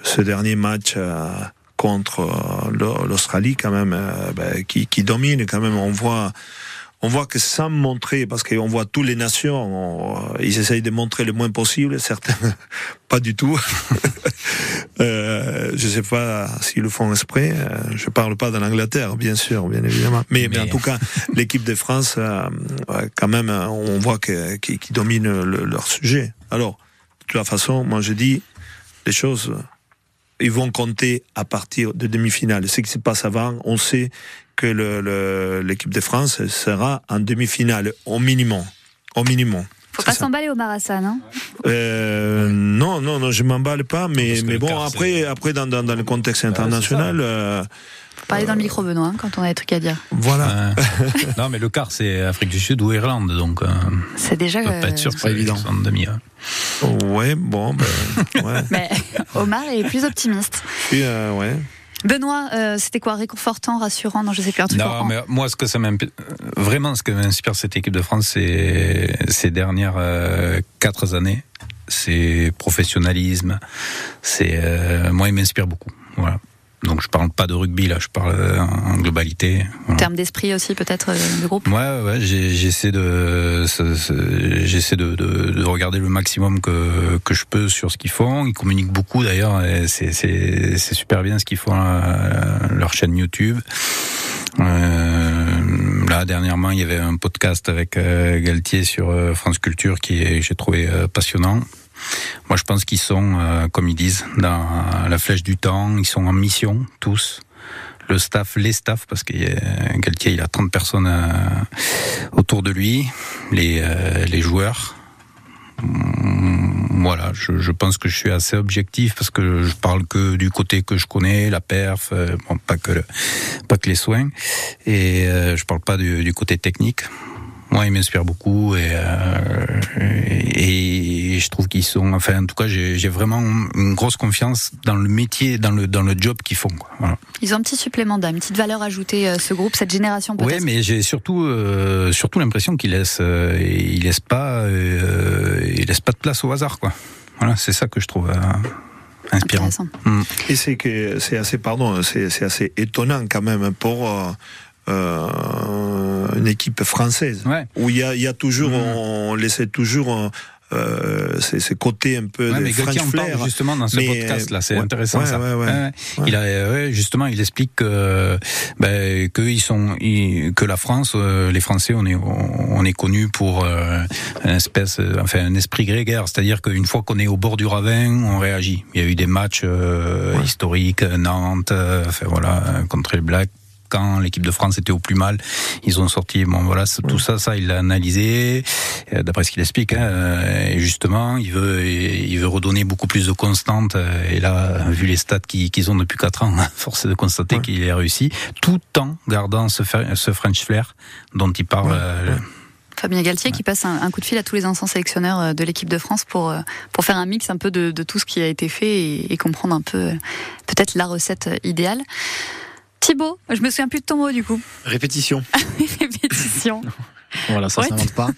ce dernier match euh, contre l'A- l'Australie quand même, qui, qui domine quand même. On voit. On voit que sans montrer, parce qu'on voit toutes les nations, on- ils essayent de montrer le moins possible, certains pas du tout. euh, je sais pas s'ils le font exprès. euh, Je parle pas de l'Angleterre, bien sûr, bien évidemment. Mais, mais... en tout cas, l'équipe de France, euh, quand même, euh, on voit qu'ils dominent le- leur sujet. Alors, de toute façon, moi je dis les choses. Ils vont compter à partir de demi-finale. Ce qui se passe avant, on sait que le- le- l'équipe de France sera en demi-finale au minimum. Au minimum. Faut pas s'emballer Omar Hassan, hein Euh, non, non, non, je m'emballe pas, mais, mais bon, après, après dans, dans, dans le contexte international, euh, Faut parler dans le micro, Benoît, hein, quand on a des trucs à dire. voilà. non, mais le quart, c'est Afrique du Sud ou Irlande, donc. Euh, C'est déjà. peut pas euh, être sûr que c'est évident. En demi, hein. Ouais, bon, ben, ouais. Mais Omar est plus optimiste. Puis, euh, ouais. Benoît, euh, c'était quoi Réconfortant, rassurant Non, je sais plus. Un truc Non, mais moi, ce que ça m'inspire, vraiment, ce que m'inspire cette équipe de France, c'est ces dernières euh, quatre années, c'est professionnalisme. C'est euh, moi, il m'inspire beaucoup. Voilà. Donc, je parle pas de rugby là, je parle euh, en globalité. En termes d'esprit aussi, peut-être, euh, du groupe? Ouais, ouais, j'essaie de, j'essaie de, de, de regarder le maximum que que je peux sur ce qu'ils font. Ils communiquent beaucoup d'ailleurs, et c'est super bien ce qu'ils font à leur chaîne YouTube. Euh, là dernièrement, il y avait un podcast avec euh, Galtier sur euh, France Culture qui j'ai trouvé euh, passionnant. Moi, je pense qu'ils sont, euh, comme ils disent, dans la flèche du temps. Ils sont en mission tous le staff, les staffs, parce que Galtier, il a 30 personnes euh, autour de lui, les, euh, les joueurs. Mm, Voilà, je, je pense que je suis assez objectif parce que je parle que du côté que je connais, la perf, euh, bon, pas que le- pas que les soins, et euh, je parle pas du, du côté technique. Moi, il m'inspire beaucoup et, euh, et, et je trouve qu'ils sont, enfin, en tout cas, j'ai vraiment une grosse confiance dans le métier, dans le dans le job qu'ils font. Quoi. Voilà. Ils ont un petit supplément d'âme, une petite valeur ajoutée, euh, ce groupe, cette génération. Ouais, mais j'ai surtout euh, surtout l'impression qu'il laisse euh, il laisse pas euh, il laisse pas de place au hasard quoi. Voilà, c'est ça que je trouve euh, inspirant. Mm. Et c'est que c'est assez, pardon, c'est c'est assez étonnant quand même pour une équipe française où il y a, il y a toujours, Mm. on, laissait toujours. Euh, ces, côtés un peu Ouais, de mais French en flair. parle justement dans ce Mais, podcast là, c'est ouais, intéressant ouais, ça. ouais, ouais. Ouais, ouais. Il a ouais, justement, il explique que ben, que ils sont que la France, euh, les Français, on est on est connu pour euh, une espèce, euh, enfin un esprit grégaire, c'est-à-dire qu'une fois qu'on est au bord du ravin, on réagit. Il y a eu des matchs euh, historiques, Nantes, euh, enfin voilà, euh, contre les Blacks. Quand l'équipe de France était au plus mal, ils ont sorti. Bon voilà, tout ça, ça il l'a analysé. euh, D'après ce qu'il explique, hein, euh, et justement, il veut, il veut redonner beaucoup plus de constante. euh, Et là, vu les stats qu'ils ont depuis 4 ans, force est de constater qu'il a réussi, tout en gardant ce, ce French flair dont il parle. euh, Fabien Galtier qui passe un, un coup de fil à tous les anciens sélectionneurs de l'équipe de France pour, pour faire un mix un peu de, de tout ce qui a été fait et, et comprendre un peu peut-être la recette idéale. Thibaut, je me souviens plus de ton mot du coup. Répétition. Répétition. Voilà, ça Ouais. s'invente pas.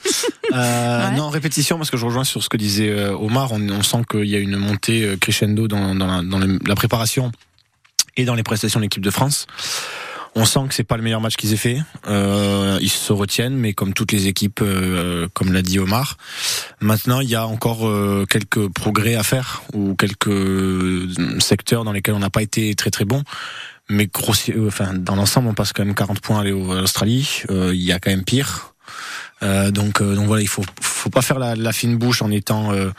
Euh, Ouais. Non, répétition, parce que je rejoins sur ce que disait euh, Omar. On, on sent qu'il y a une montée euh, crescendo dans, dans, la, dans la préparation et dans les prestations de l'équipe de France. On sent que c'est pas le meilleur match qu'ils aient fait. Euh, ils se retiennent, mais comme toutes les équipes, euh, comme l'a dit Omar. Maintenant, il y a encore euh, quelques progrès à faire ou quelques euh, secteurs dans lesquels on n'a pas été très très bon. Mais grossi- euh, enfin, dans l'ensemble, on passe quand même 40 points à aller au- à l'Australie. Euh, Il y a quand même pire. Euh, donc, euh, donc voilà, il faut, faut pas faire la, la fine bouche en étant euh,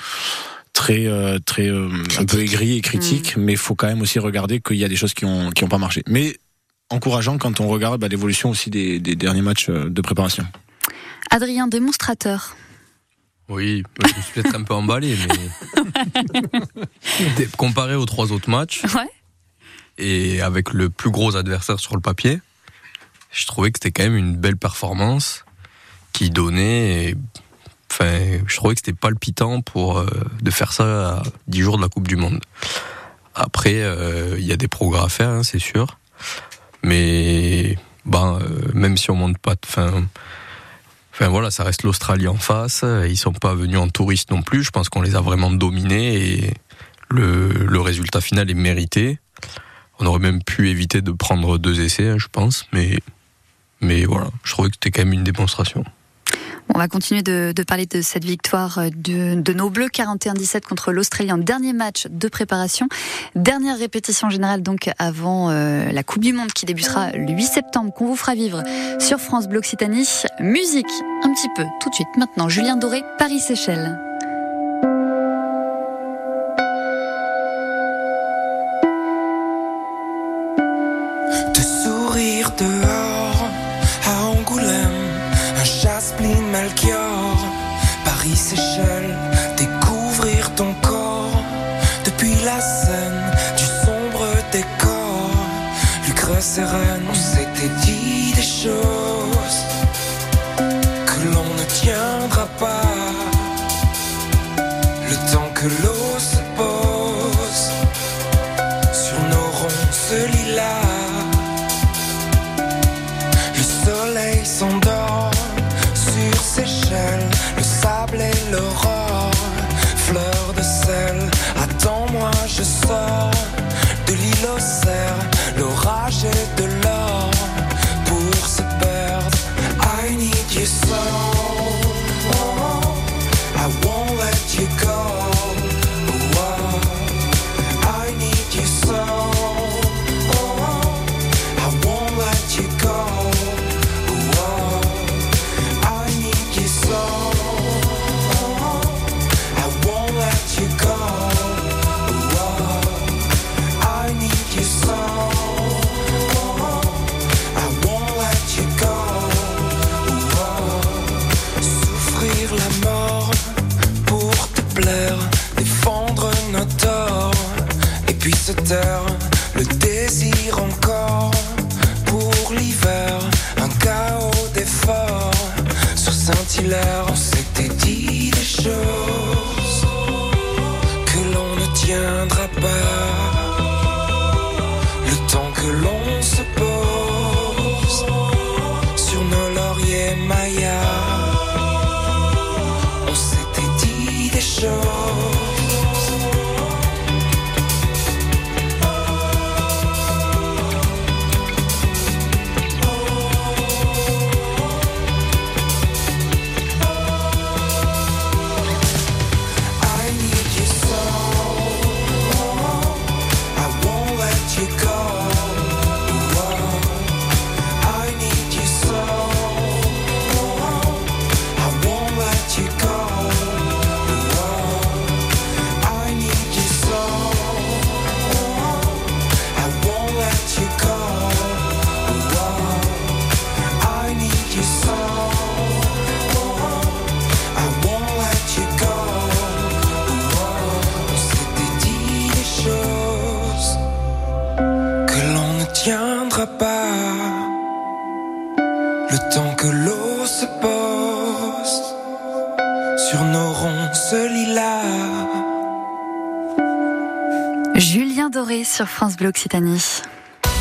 très, euh, très, euh, un peu aigri et critique, mais il faut quand même aussi regarder qu'il y a des choses qui ont, qui ont pas marché. Mais encourageant quand on regarde bah, l'évolution aussi des, des derniers matchs de préparation. Adrien, démonstrateur. Oui, je me suis peut-être un peu emballé, mais comparé aux trois autres matchs Ouais. Et avec le plus gros adversaire sur le papier, je trouvais que c'était quand même une belle performance qui donnait. Enfin, je trouvais que c'était palpitant pour euh, de faire ça à 10 jours de la Coupe du Monde. Après, euh, il y a des progrès à faire, hein, c'est sûr. Mais ben, euh, même si on monte pas, enfin, Enfin voilà, ça reste l'Australie en face. Ils sont pas venus en touristes non plus. Je pense qu'on les a vraiment dominés et le résultat final est mérité. On aurait même pu éviter de prendre deux essais, hein, je pense. Mais, mais voilà, je trouvais que c'était quand même une démonstration. On va continuer de, parler de cette victoire de, nos Bleus 41-17 contre l'Australie en dernier match de préparation. Dernière répétition générale donc avant euh, la Coupe du Monde qui débutera le 8 septembre qu'on vous fera vivre sur France Bleu Occitanie. Musique un petit peu tout de suite maintenant. Julien Doré, Paris-Séchelles. Melchior, Paris Seychelles,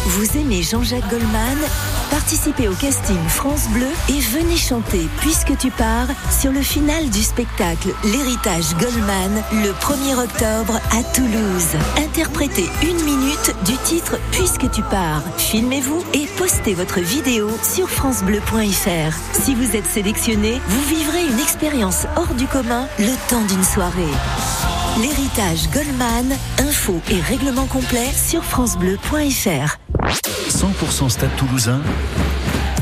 Vous aimez Jean-Jacques Goldman? Participez au casting France Bleu et venez chanter Puisque tu pars sur le final du spectacle L'héritage Goldman le 1er octobre à Toulouse. Interprétez une minute du titre Puisque tu pars. Filmez-vous et postez votre vidéo sur francebleu.fr. Si vous êtes sélectionné, vous vivrez une expérience hors du commun le temps d'une soirée. L'héritage Goldman, info et règlement complet sur francebleu.fr. 100% Stade Toulousain,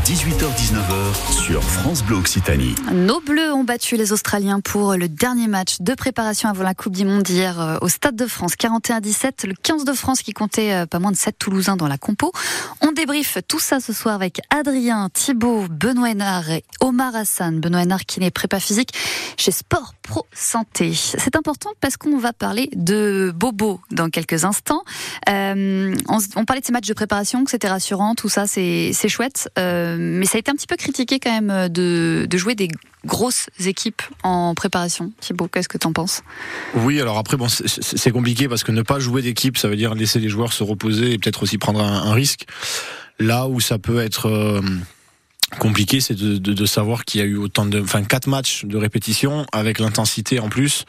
18h-19h sur France Bleu Occitanie. Nos Bleus ont battu les Australiens pour le dernier match de préparation avant la Coupe du Monde hier euh, au Stade de France, 41-17. Le 15 de France qui comptait euh, pas moins de 7 Toulousains dans la compo. On débriefe tout ça ce soir avec Adrien, Thibaut, Benoît Hénard et Omar Hassan. Benoît Hénard qui est prépa physique chez Sport Pro Santé. C'est important parce qu'on va parler de Bobo dans quelques instants. Euh, on, parlait de ces matchs de préparation, que c'était rassurant, tout ça, c'est chouette. Euh, mais ça a été un petit peu critiqué quand même euh, de, de jouer des grosses équipes en préparation. Thibaut, qu'est-ce que t'en penses? Oui, alors après, bon, c'est- compliqué parce que ne pas jouer d'équipe, ça veut dire laisser les joueurs se reposer et peut-être aussi prendre un, risque. Là où ça peut être compliqué, c'est de, de- de savoir qu'il y a eu autant de, enfin, quatre matchs de répétition avec l'intensité en plus.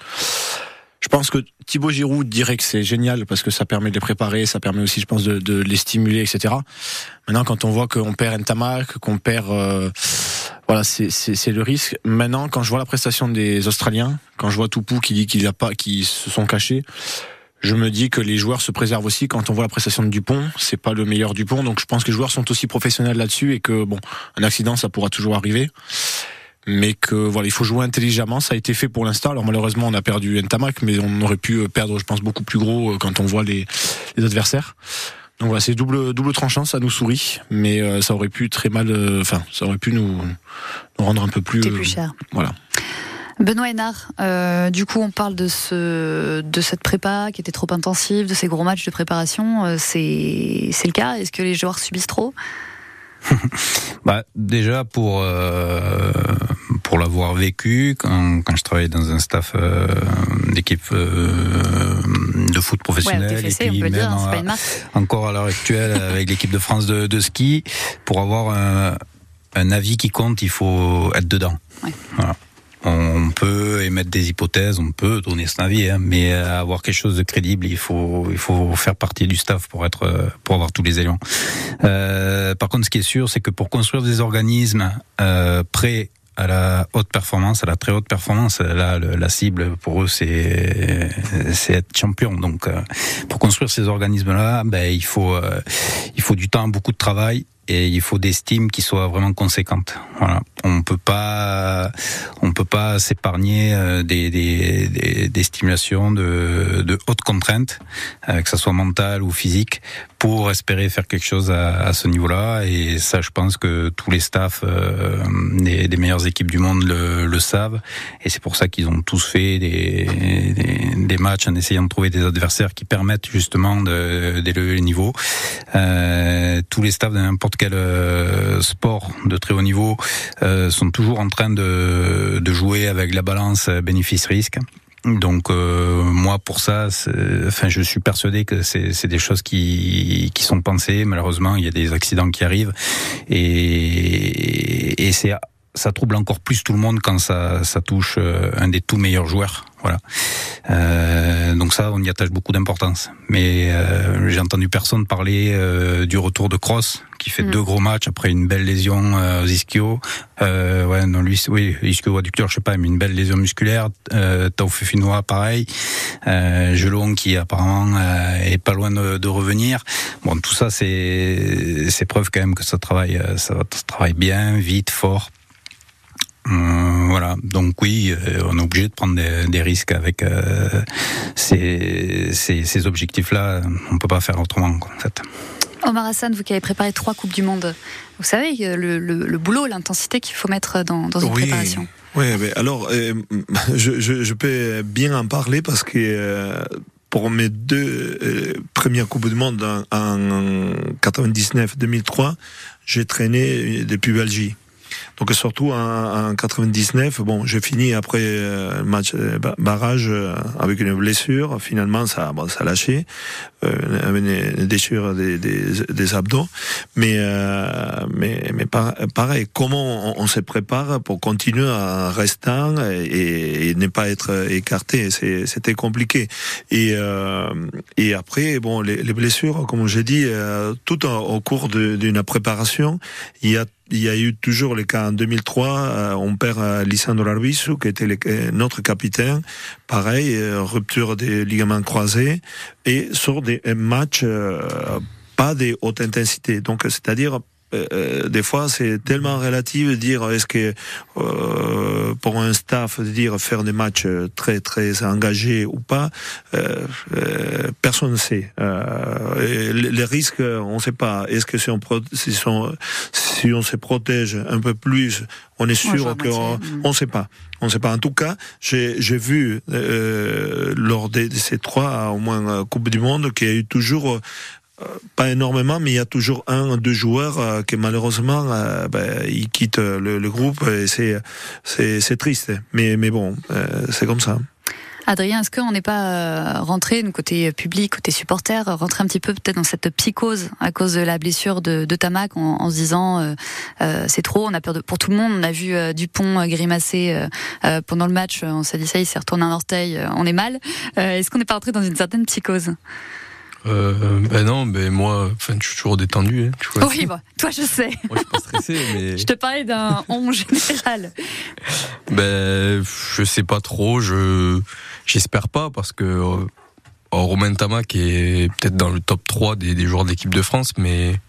Je pense que Thibaut Giroud dirait que c'est génial parce que ça permet de les préparer, ça permet aussi, je pense, de, de les stimuler, etc. Maintenant, quand on voit qu'on perd Ntamak, qu'on perd, euh, voilà, c'est- le risque. Maintenant, quand je vois la prestation des Australiens, quand je vois Toupou qui dit qu'il a pas, qui se sont cachés, je me dis que les joueurs se préservent aussi. Quand on voit la prestation de Dupont, c'est pas le meilleur Dupont, donc je pense que les joueurs sont aussi professionnels là-dessus et que bon, un accident, ça pourra toujours arriver. Mais que voilà, il faut jouer intelligemment. Ça a été fait pour l'instant. Alors malheureusement, on a perdu Ntamak, mais on aurait pu euh, perdre, je pense, beaucoup plus gros euh, quand on voit les, les adversaires. Donc voilà, c'est double double tranchant, ça nous sourit, mais euh, ça aurait pu très mal, euh, enfin, ça aurait pu nous, nous rendre un peu plus, Coûter plus cher. Voilà. Benoît Hénard, euh, du coup, on parle de ce, de cette prépa qui était trop intensive, de ces gros matchs de préparation. euh, c'est, c'est le cas? Est-ce que les joueurs subissent trop? Bah, déjà pour euh, pour l'avoir vécu quand, quand je travaillais dans un staff d'équipe de foot professionnel Ouais, au TFC, et puis on peut même dire, hein, c'est à- pas une marque. encore à l'heure actuelle avec l'équipe de France de, de ski pour avoir un, un avis qui compte il faut être dedans voilà. On peut émettre des hypothèses, on peut donner son avis, hein, mais euh, avoir quelque chose de crédible, il faut, il faut faire partie du staff pour être, euh, pour avoir tous les éléments. Euh, par contre, ce qui est sûr, c'est que pour construire des organismes euh, prêts à la haute performance, à la très haute performance, là, le- la cible pour eux, c'est c'est être champion. Donc, euh, pour construire ces organismes-là, ben il faut euh, il faut du temps, beaucoup de travail. Il faut des stimes qui soient vraiment conséquentes. Voilà, on peut pas, on peut pas s'épargner euh, des, des, des, stimulations de, de haute contrainte, euh, que ça soit mentale ou physique, pour espérer faire quelque chose à, ce niveau-là. Et ça, je pense que tous les staffs euh, des, meilleures équipes du monde le, savent. Et c'est pour ça qu'ils ont tous fait des, des, matchs en essayant de trouver des adversaires qui permettent justement d'élever le niveau. Tous les staffs de n'importe quel euh, sport de très haut niveau euh, sont toujours en train de, jouer avec la balance bénéfice-risque. Donc euh, moi pour ça, enfin je suis persuadé que c'est des choses qui sont pensées. Malheureusement, il y a des accidents qui arrivent et c'est ça trouble encore plus tout le monde quand ça touche euh, un des tout meilleurs joueurs. Voilà. Euh, donc ça, on y attache beaucoup d'importance. Mais euh, j'ai entendu personne parler euh, du retour de Cross, qui fait Mm. deux gros matchs après une belle lésion euh, aux ischio. Euh, ouais, non, lui, oui, ischio-adducteur, je sais pas, mais une belle lésion musculaire. Euh, Taufifinois, pareil. Euh, Gelon, qui apparemment euh, est pas loin de, de revenir. Bon, tout ça, c'est c'est preuve quand même que ça travaille, euh, ça travaille bien, vite, fort. Euh, voilà, donc oui, euh, on est obligé de prendre des, des risques avec euh, ces, ces, ces objectifs-là. On peut pas faire autrement, quoi, en fait. Omar Hassan, vous qui avez préparé trois Coupes du Monde, vous savez le, le- le boulot, l'intensité qu'il faut mettre dans, dans une Oui. préparation. Oui, mais alors, euh, je, je, je peux bien en parler parce que euh, pour mes deux euh, premières Coupes du Monde en, en 99-2003, j'ai traîné depuis Belgique. Donc surtout en, en 99, bon, j'ai fini après euh, match euh, ba- barrage euh, avec une blessure. Finalement, ça, bon, ça a lâché, une, une déchirure des, des, des abdos. Mais, euh, mais, mais par- pareil, comment on, on se prépare pour continuer en restant et, et ne pas être écarté? C'était compliqué. Et, euh, et après, bon, les, les blessures, comme j'ai dit, euh, tout au, au cours d'une préparation, il y a il y a eu toujours les cas en 2003, euh, on perd euh, Lisandro Arbizu, qui était le- euh, notre capitaine, pareil, euh, rupture des ligaments croisés, et sur des matchs euh, pas de haute intensité. Donc, c'est-à-dire, euh, euh, des fois, c'est tellement relatif de dire est-ce que euh, pour un staff de dire faire des matchs très très engagés ou pas, euh, euh, personne ne sait. Euh, les les risques, on ne sait pas. Est-ce que si on, si on, si on se protège un peu plus, on est sûr qu'on mm. on ne sait pas. On ne sait pas. En tout cas, j'ai j'ai vu euh, lors de, de ces trois au moins coupes du monde qu'il y a eu toujours pas énormément, mais il y a toujours un, deux joueurs euh, qui malheureusement euh, ben, ils quittent le, groupe et c'est c'est triste. Mais mais bon, euh, c'est comme ça. Adrien, est-ce qu'on n'est pas euh, rentré, côté public, côté supporter, rentré un petit peu peut-être dans cette psychose à cause de la blessure de, de Tamac en, se disant euh, euh, c'est trop, on a peur de, pour tout le monde. On a vu euh, Dupont euh, grimacer euh, euh, pendant le match, on s'est dit ça, il s'est retourné un orteil, euh, on est mal. Euh, est-ce qu'on n'est pas rentré dans une certaine psychose? Euh, ben non, ben moi, enfin, je suis toujours détendu. Hein, tu vois. Oui, bah, toi je sais. Moi, je suis pas stressé, mais Je te parlais d'un on général. ben, je sais pas trop. Je j'espère pas parce que euh, Romain Tamac est peut-être dans le top 3 des, des joueurs d'équipe de France, mais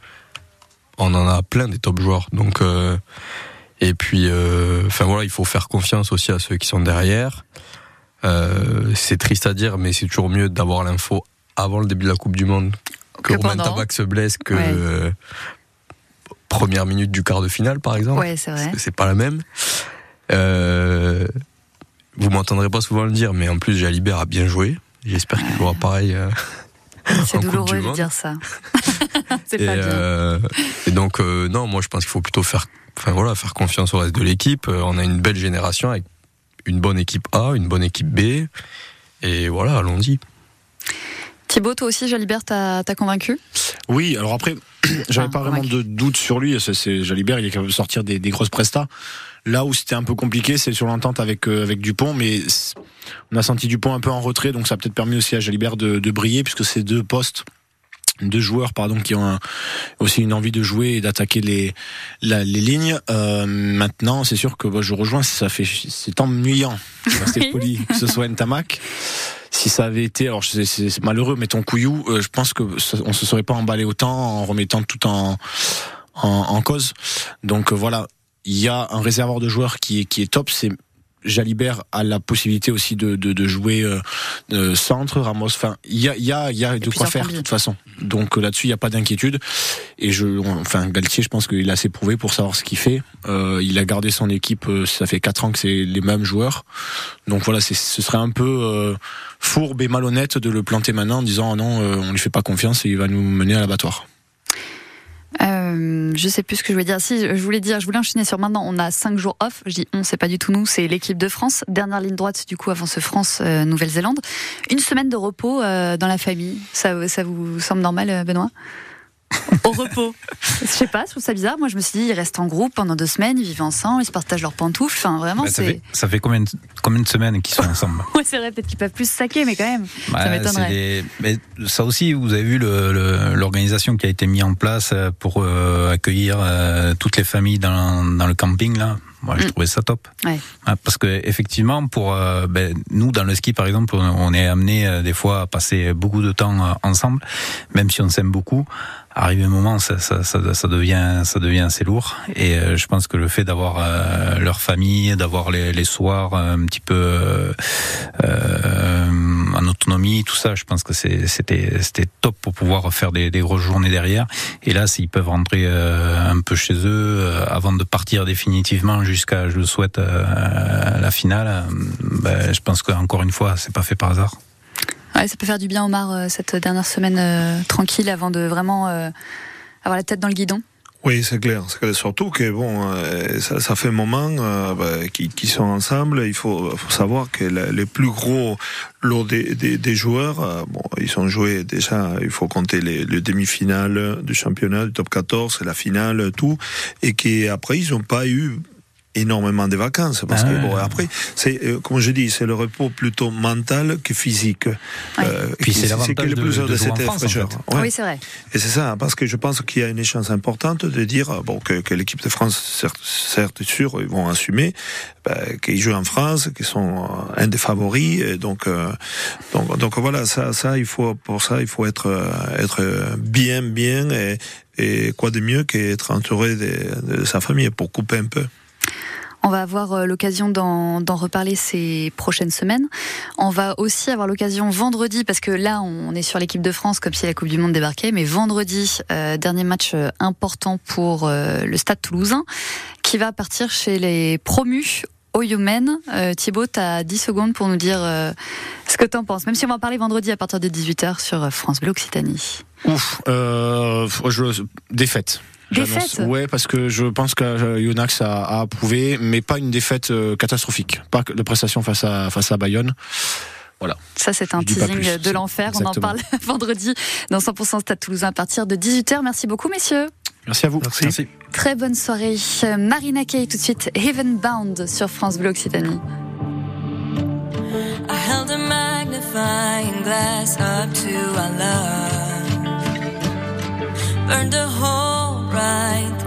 on en a plein des top joueurs. Donc euh, et puis, euh, enfin voilà, il faut faire confiance aussi à ceux qui sont derrière. Euh, c'est triste à dire, mais c'est toujours mieux d'avoir l'info avant le début de la Coupe du Monde que, Que Romain. Tabac se blesse que Ouais. euh, première minute du quart de finale, par exemple. Ouais, c'est vrai. C'est- pas la même. Euh, vous m'entendrez pas souvent le dire, mais en plus Jalibert a bien joué. J'espère qu'il jouera pareil. euh, C'est en Coupe du douloureux de Monde. dire ça. C'est et, pas bien. euh, et donc euh, non, moi je pense qu'il faut plutôt faire, enfin voilà, faire confiance au reste de l'équipe. Euh, On a une belle génération avec une bonne équipe A, une bonne équipe B, et voilà, allons-y. Thibaut, toi aussi, Jalibert, t'as t'as convaincu? Oui, alors après, j'avais Ah, pas vraiment de doute sur lui. C'est- Jalibert, il est capable de sortir des, des grosses prestats. Là où c'était un peu compliqué, c'est sur l'entente avec euh, avec Dupont, mais on a senti Dupont un peu en retrait, donc ça a peut-être permis aussi à Jalibert de, de briller, puisque c'est deux postes. Deux joueurs, pardon, qui ont un- aussi une envie de jouer et d'attaquer les la- les lignes. Euh, maintenant, c'est sûr que moi, je rejoins, ça fait c'est ennuyant. Rester poli, que ce soit Ntamak. Si ça avait été, alors c'est- malheureux, mais ton couillou, euh, je pense que on se serait pas emballé autant en remettant tout en en, en cause. Donc euh, voilà, il y a un réservoir de joueurs qui est qui est top. C'est Jalibert a la possibilité aussi de, de, de jouer euh, centre, Ramos. Enfin, il y a, il y a, il y a de quoi faire de toute façon. Donc euh, là-dessus, il n'y a pas d'inquiétude. Et je, enfin, Galtier, je pense qu'il a assez prouvé pour savoir ce qu'il fait. Euh, il a gardé son équipe. euh, ça fait quatre ans que c'est les mêmes joueurs. Donc voilà, ce serait un peu euh, fourbe et malhonnête de le planter maintenant en disant oh non, euh, on lui fait pas confiance et il va nous mener à l'abattoir. Euh, je sais plus ce que je voulais dire. Si, je voulais dire, je voulais enchaîner sur maintenant. On a cinq jours off. Je dis on, c'est pas du tout nous, c'est l'équipe de France. Dernière ligne droite, du coup, avant ce France-Nouvelle-Zélande. Une semaine de repos euh, dans la famille. Ça, ça vous semble normal, euh, Benoît? Au repos. Je sais pas, je trouve ça bizarre. Moi, je me suis dit, ils restent en groupe pendant deux semaines, ils vivent ensemble, ils se partagent leurs pantoufles. Enfin, vraiment, Bah, ça, fait, ça fait combien de, combien de semaines qu'ils sont ensemble? Ouais, c'est vrai, peut-être qu'ils peuvent plus se saquer, mais quand même, ça Bah, m'étonnerait. des- mais ça aussi, vous avez vu le- le- l'organisation qui a été mise en place euh, pour euh, accueillir euh, toutes les familles dans, dans le camping là. Moi, je Mm. trouvais ça top. Ouais. Ah, Parce que effectivement, pour euh, ben, nous dans le ski par exemple, on, on est amené euh, des fois à passer beaucoup de temps euh, ensemble, même si on s'aime beaucoup. Arrivé un moment, ça, ça, ça, devient, ça devient assez lourd. Et euh, je pense que le fait d'avoir euh, leur famille, d'avoir les, les soirs euh, un petit peu euh, euh, en autonomie, tout ça, je pense que c'était, top pour pouvoir faire des, des grosses journées derrière. Et là, s'ils peuvent rentrer euh, un peu chez eux avant de partir définitivement jusqu'à, je le souhaite, la finale, ben, je pense qu'encore une fois, c'est pas fait par hasard. Ouais, ça peut faire du bien, Omar, euh, cette dernière semaine euh, tranquille avant de vraiment euh, avoir la tête dans le guidon. Oui, c'est clair. C'est. Surtout que bon, euh, ça, ça fait un moment euh, bah, qu'ils qu'ils sont ensemble. Il faut, faut savoir que les plus gros lots des, des, des joueurs, euh, bon, ils ont joué déjà. Il faut compter les, les demi-finales du championnat, du top 14, la finale, tout, et qu'après ils n'ont pas eu énormément de vacances parce Ah que ouais. bon après c'est euh, comme je dis c'est le repos plutôt mental que physique Euh, Puis c'est l'avantage de- de jouer cette en France, en fait. Ouais. Oui, c'est vrai. Et c'est ça, parce que je pense qu'il y a une échéance importante de dire bon que, que l'équipe de France, certes, certes sûr, ils vont assumer ben, qu'ils jouent en France, qu'ils sont euh, un des favoris. Et donc, euh, donc, donc voilà, ça, ça, il faut pour ça, il faut être euh, être bien, bien et, et quoi de mieux qu'être entouré de, de sa famille pour couper un peu. On va avoir euh, l'occasion d'en reparler ces prochaines semaines. On va aussi avoir l'occasion vendredi, parce que là, on est sur l'équipe de France comme si la Coupe du Monde débarquait, mais vendredi, euh, dernier match euh, important pour le Stade toulousain, qui va partir chez les promus au Yemen. Euh, Thibaut, tu as 10 secondes pour nous dire ce que tu en penses, même si on va en parler vendredi à partir de 18h sur France Bleu Occitanie. Ouf, défaite. Défaite Ouais, parce que je pense que euh, Yonax a, a approuvé, mais pas une défaite euh, catastrophique. Pas de prestation face à face à Bayonne. Voilà. Ça, c'est un Je teasing de l'enfer. On en parle vendredi dans 100% Stade Toulousain à partir de 18h. Merci beaucoup, messieurs. Merci à vous. Merci. Très bonne soirée. Marina Kaye, tout de suite, Heaven Bound sur France Bleu Occitanie. I held a magnifying glass up to our love. Burned a hole mind